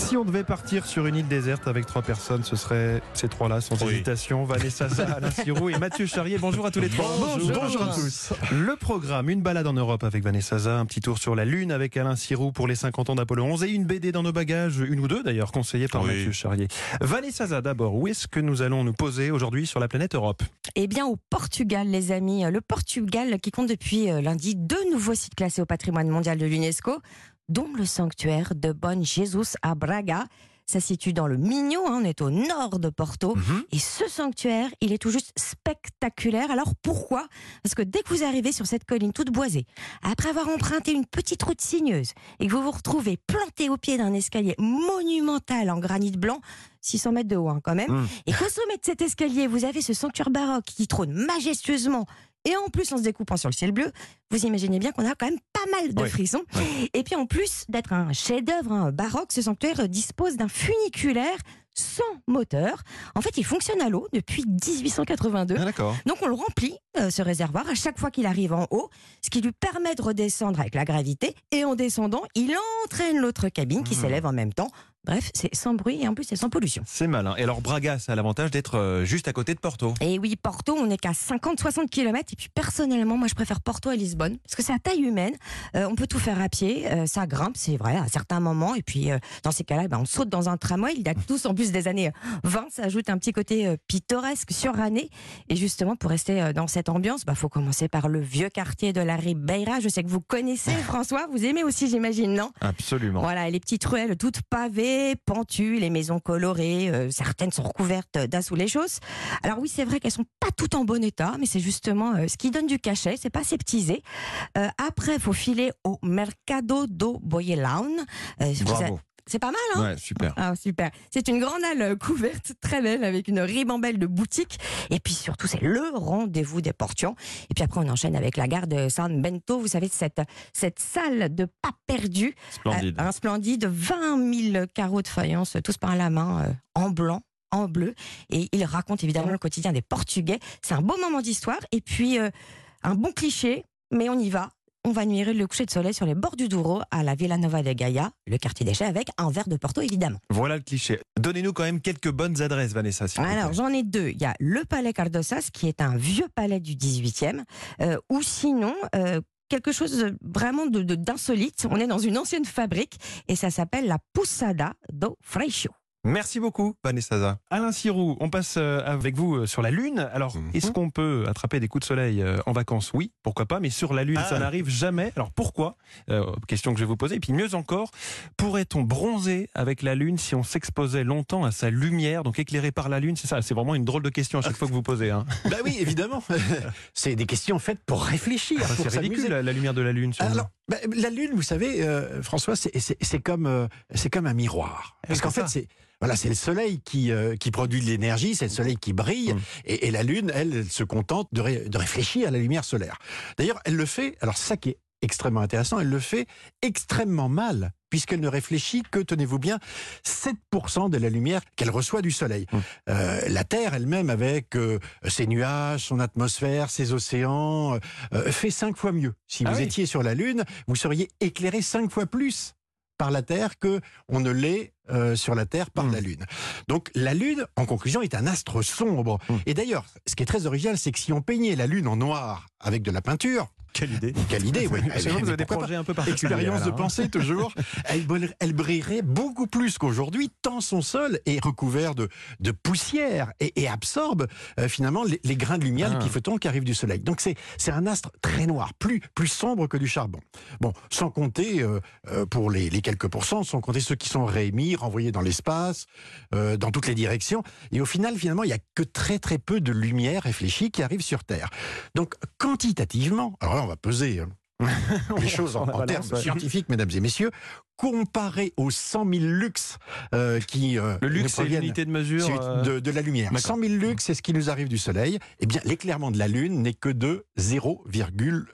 Si on devait partir sur une île déserte avec trois personnes, ce serait ces trois-là, sans Oui. hésitation. Vanessa Zaza, Alain Sirou et Mathieu Charrier. Bonjour à tous les trois. Bonjour. à tous. Le programme, une balade en Europe avec Vanessa Zaza, un petit tour sur la Lune avec Alain Sirou pour les 50 ans d'Apollo 11 et une BD dans nos bagages, une ou deux d'ailleurs, conseillée par Oui. Mathieu Charrier. Vanessa d'abord, où est-ce que nous allons nous poser aujourd'hui sur la planète Europe? Eh bien, au Portugal, les amis. Le Portugal qui compte depuis euh, lundi deux nouveaux sites classés au patrimoine mondial de l'UNESCO, dont le sanctuaire de Bon Jesus à Braga. Ça se situe dans le Minho, hein, on est au nord de Porto. Mhm. Et ce sanctuaire, il est tout juste spectaculaire. Alors pourquoi? Parce que dès que vous arrivez sur cette colline toute boisée, après avoir emprunté une petite route sinueuse, et que vous vous retrouvez planté au pied d'un escalier monumental en granit blanc, 600 mètres de haut hein, quand même, Mm. et qu'au sommet de cet escalier, vous avez ce sanctuaire baroque qui trône majestueusement, et en plus en se découpant sur le ciel bleu, vous imaginez bien qu'on a quand même pas mal de frissons. Et puis en plus d'être un chef-d'œuvre hein, baroque, ce sanctuaire dispose d'un funiculaire sans moteur. En fait, il fonctionne à l'eau depuis 1882. Ah. Donc on le remplit, euh, ce réservoir, à chaque fois qu'il arrive en haut, ce qui lui permet de redescendre avec la gravité. Et en descendant, il entraîne l'autre cabine qui Mmh. s'élève en même temps. Bref, c'est sans bruit et en plus c'est sans pollution. C'est malin. Et alors Braga, ça a l'avantage d'être euh, juste à côté de Porto. Et oui, Porto, on n'est qu'à 50-60 km. Et puis personnellement, moi je préfère Porto à Lisbonne, parce que c'est à taille humaine. Euh, on peut tout faire à pied, euh, ça grimpe, c'est vrai, à certains moments. Et puis euh, dans ces cas-là, ben, on saute dans un tramway. Il date tous en plus des années 20. Ça ajoute un petit côté pittoresque, suranné. Et justement, pour rester dans cette ambiance, il faut commencer par le vieux quartier de la Ribeira. Je sais que vous connaissez, François. Vous aimez aussi, j'imagine, non? Absolument. voilà, les petites ruelles toutes pavées, pentues, les maisons colorées, euh, certaines sont recouvertes d'un sous les choses. Alors oui, c'est vrai qu'elles sont pas toutes en bon état, mais c'est justement euh, ce qui donne du cachet, c'est pas aseptisé. Euh, après, il faut filer au Mercado do Boyelão. Euh, Bravo. C'est pas mal, hein Ouais, super. ah, super. C'est une grande halle euh, couverte, très belle, avec une ribambelle de boutiques. Et puis surtout, c'est le rendez-vous des portions. Et puis après, on enchaîne avec la gare de San Bento. Vous savez, cette, cette salle de pas perdu. Splendide. Euh, Un splendide, 20 000 carreaux de faïence, tous par la main, euh, en blanc. En bleu, et il raconte évidemment le quotidien des Portugais. C'est un beau moment d'histoire, et puis euh, un bon cliché, mais on y va. On va admirer le coucher de soleil sur les bords du Douro à la Villa Nova de Gaia, le quartier des chais, avec un verre de Porto évidemment. Voilà le cliché. Donnez-nous quand même quelques bonnes adresses, Vanessa. Alors, j'en ai deux. Il y a le palais Cardosas, qui est un vieux palais du 18e, euh, ou sinon, euh, quelque chose de- vraiment de- de- d'insolite. On est dans une ancienne fabrique et ça s'appelle la Poussada do Freixo. Merci beaucoup, Vanessa. Zaza. Alain Sirou, on passe euh, avec vous euh, sur la Lune. Alors, Mhm. est-ce qu'on peut attraper des coups de soleil euh, en vacances? Oui, pourquoi pas, mais sur la Lune, Ah. ça n'arrive jamais. Alors, pourquoi? Euh, Question que je vais vous poser. Et puis, mieux encore, pourrait-on bronzer avec la Lune si on s'exposait longtemps à sa lumière, donc éclairé par la Lune? C'est ça, c'est vraiment une drôle de question à chaque fois que vous posez. Hein. Bah oui, évidemment. C'est des questions faites pour réfléchir. Pour c'est ridicule, la, la lumière de la Lune sur. Alors, bah, la Lune, vous savez, euh, François, c'est- comme, euh, c'est comme un miroir. Parce c'est qu'en fait, c'est voilà, c'est le Soleil qui, euh, qui produit de l'énergie, c'est le Soleil qui brille, Mm. et, et la Lune, elle, elle se contente de, ré- de réfléchir à la lumière solaire. D'ailleurs, elle le fait, alors ça qui est extrêmement intéressant, elle le fait extrêmement mal, puisqu'elle ne réfléchit que, tenez-vous bien, 7% de la lumière qu'elle reçoit du Soleil. Mm. Euh, la Terre elle-même, avec euh, ses nuages, son atmosphère, ses océans, euh, euh, fait cinq fois mieux. Si Ah vous oui. étiez sur la Lune, vous seriez éclairé cinq fois plus par la Terre que on ne l'est euh, sur la Terre par Mm. la Lune. Donc la Lune, en conclusion, est un astre sombre. Mm. Et d'ailleurs, ce qui est très original, c'est que si on peignait la Lune en noir avec de la peinture, Quelle idée quelle idée, oui. Vous avez des projets un peu particuliers. Expérience de hein. pensée toujours. Elle, brille- elle brillerait beaucoup plus qu'aujourd'hui, tant son sol est recouvert de, de poussière et, et absorbe euh, finalement les, les grains de lumière, Ah. les qui arrivent du soleil. Donc c'est un astre très noir, plus plus sombre que du charbon. Bon, sans compter euh, euh, pour les, les quelques pourcents, sans compter ceux qui sont réémis, renvoyés dans l'espace, euh, dans toutes les directions. Et au final, finalement, il y a que très très peu de lumière réfléchie qui arrive sur Terre. Donc quantitativement, alors là, on va peser. hein, les choses en, termes ouais. scientifiques, mesdames et messieurs, comparé aux 100 000 lux euh, qui euh, Le luxe, c'est l'unité de mesure. euh, de, de la lumière. d'accord. 100 000 lux, c'est ce qui nous arrive du Soleil. Eh bien, l'éclairement de la Lune n'est que de 0,2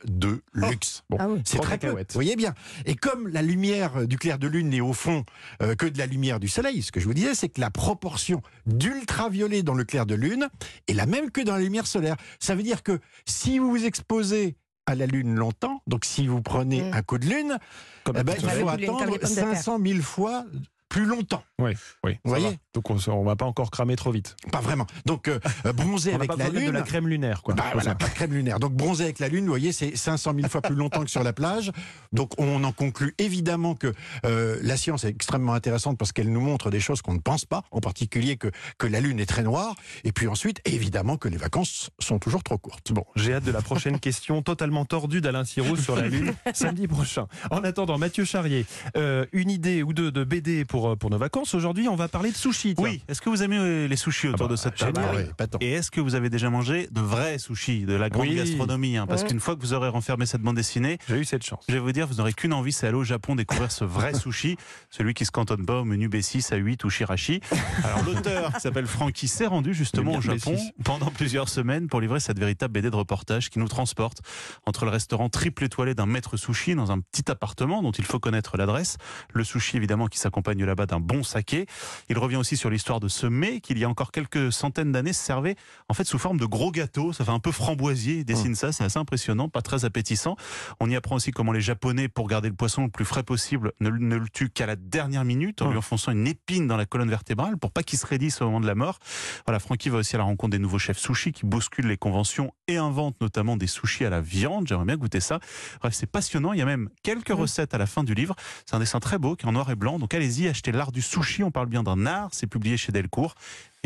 lux. Bon, Ah oui. c'est très peu. Vous voyez bien. Et comme la lumière du clair de lune n'est au fond euh, que de la lumière du soleil, ce que je vous disais, c'est que la proportion d'ultraviolet dans le clair de lune est la même que dans la lumière solaire. Ça veut dire que si vous vous exposez à la lune longtemps, donc si vous prenez Mm. un coup de lune, comme eh ben, il faut attendre pommes de terre. 500 000 fois plus longtemps. Oui, oui. Vous voyez va. Donc on, on va pas encore cramer trop vite. Pas vraiment. Donc euh, bronzer On avec pas la lune. de la crème lunaire, quoi. Bah voilà, pas de crème lunaire. Donc bronzer avec la lune, vous voyez, c'est 500 000 fois plus longtemps que sur la plage. Donc on en conclut évidemment que euh, la science est extrêmement intéressante parce qu'elle nous montre des choses qu'on ne pense pas, en particulier que, que la lune est très noire. Et puis ensuite, évidemment que les vacances sont toujours trop courtes. Bon, j'ai hâte de la prochaine question totalement tordue d'Alain Sirou sur la Lune samedi prochain. En attendant, Mathieu Charrier, euh, une idée ou deux de BD pour, euh, pour nos vacances. Aujourd'hui, on va parler de sushi. tiens. Oui, est-ce que vous aimez euh, les sushis autour bah, de cette table Ah ouais, pas tant. Et est-ce que vous avez déjà mangé de vrais sushis, de la grande Oui. gastronomie hein, Parce qu'une fois que vous aurez renfermé cette bande dessinée, J'ai eu cette chance. je vais vous dire, vous n'aurez qu'une envie, c'est aller au Japon découvrir ce vrai sushi, celui qui se cantonne pas au menu B6, A8 ou Shirashi. Alors l'auteur, qui s'appelle Frankie, s'est rendu justement au Japon B6. pendant plusieurs semaines pour livrer cette véritable BD de reportage qui nous transporte entre le restaurant triple étoilé d'un maître sushi dans un petit appartement dont il faut connaître l'adresse, le sushi évidemment qui s'accompagne là-bas d'un bon saké. Il revient aussi sur l'histoire de ce mets qui il y a encore quelques centaines d'années se servait en fait sous forme de gros gâteaux, ça fait un peu framboisier, il dessine ça, c'est assez impressionnant, pas très appétissant. On y apprend aussi comment les Japonais, pour garder le poisson le plus frais possible, ne, ne le tuent qu'à la dernière minute en lui enfonçant une épine dans la colonne vertébrale pour pas qu'il se raidisse au moment de la mort. Voilà, Francky va aussi à la rencontre des nouveaux chefs sushi qui bousculent les conventions et inventent notamment des sushis à la viande. J'aimerais bien goûter ça. Bref, c'est passionnant. Il y a même quelques recettes à la fin du livre. C'est un dessin très beau qui est en noir et blanc. Donc allez-y, achetez l'art du sushi. On parle bien d'un art. C'est publié chez Delcourt.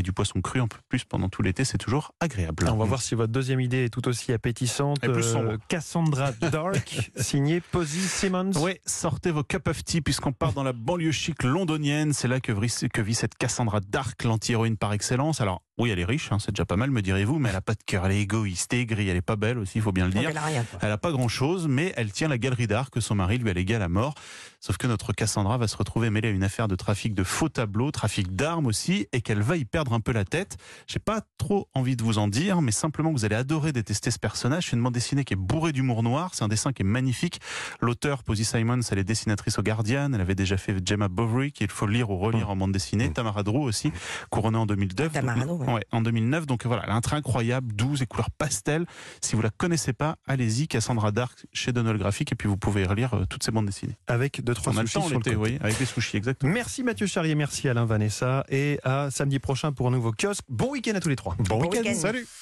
Et du poisson cru un peu plus pendant tout l'été, c'est toujours agréable. On va voir si votre deuxième idée est tout aussi appétissante. Et plus sombre. Cassandra Dark, signée Posy Simmons. Oui, sortez vos cup of tea puisqu'on part dans la banlieue chic londonienne. C'est là que vit, que vit cette Cassandra Dark, l'anti-héroïne par excellence. Alors, oui, elle est riche, hein, c'est déjà pas mal, me direz-vous, mais elle a pas de cœur, elle est égoïste, aigrie, elle est pas belle aussi, il faut bien le Donc, dire. elle a rien. quoi. Elle a pas grand chose, mais elle tient la galerie d'art que son mari lui a léguée à la mort. Sauf que notre Cassandra va se retrouver mêlée à une affaire de trafic de faux tableaux, trafic d'armes aussi, et qu'elle va y perdre un peu la tête. J'ai pas trop envie de vous en dire, mais simplement que vous allez adorer détester ce personnage. C'est une bande dessinée qui est bourrée d'humour noir, c'est un dessin qui est magnifique. L'auteur, Posy Simons, elle est dessinatrice au Guardian, elle avait déjà fait Gemma Bovary, qu'il faut lire ou relire en bande dessinée. Tamara Drew aussi, couronnée en 2009. Tamara Donc, Drew, ouais. ouais, en 2009. Donc voilà, elle a un trait incroyable, douce et couleurs pastel. Si vous la connaissez pas, allez-y, Cassandra Dark chez Donald Graphic, et puis vous pouvez relire euh, toutes ces bandes dessinées. Avec deux, trois On a le sushis temps sur le côté. oui, avec des sushis, exactement. Merci Mathieu Charrier, merci Alain Vanessa et à samedi prochain pour un nouveau kiosque. Bon week-end à tous les trois. Bon, Bon week-end. week-end. Salut.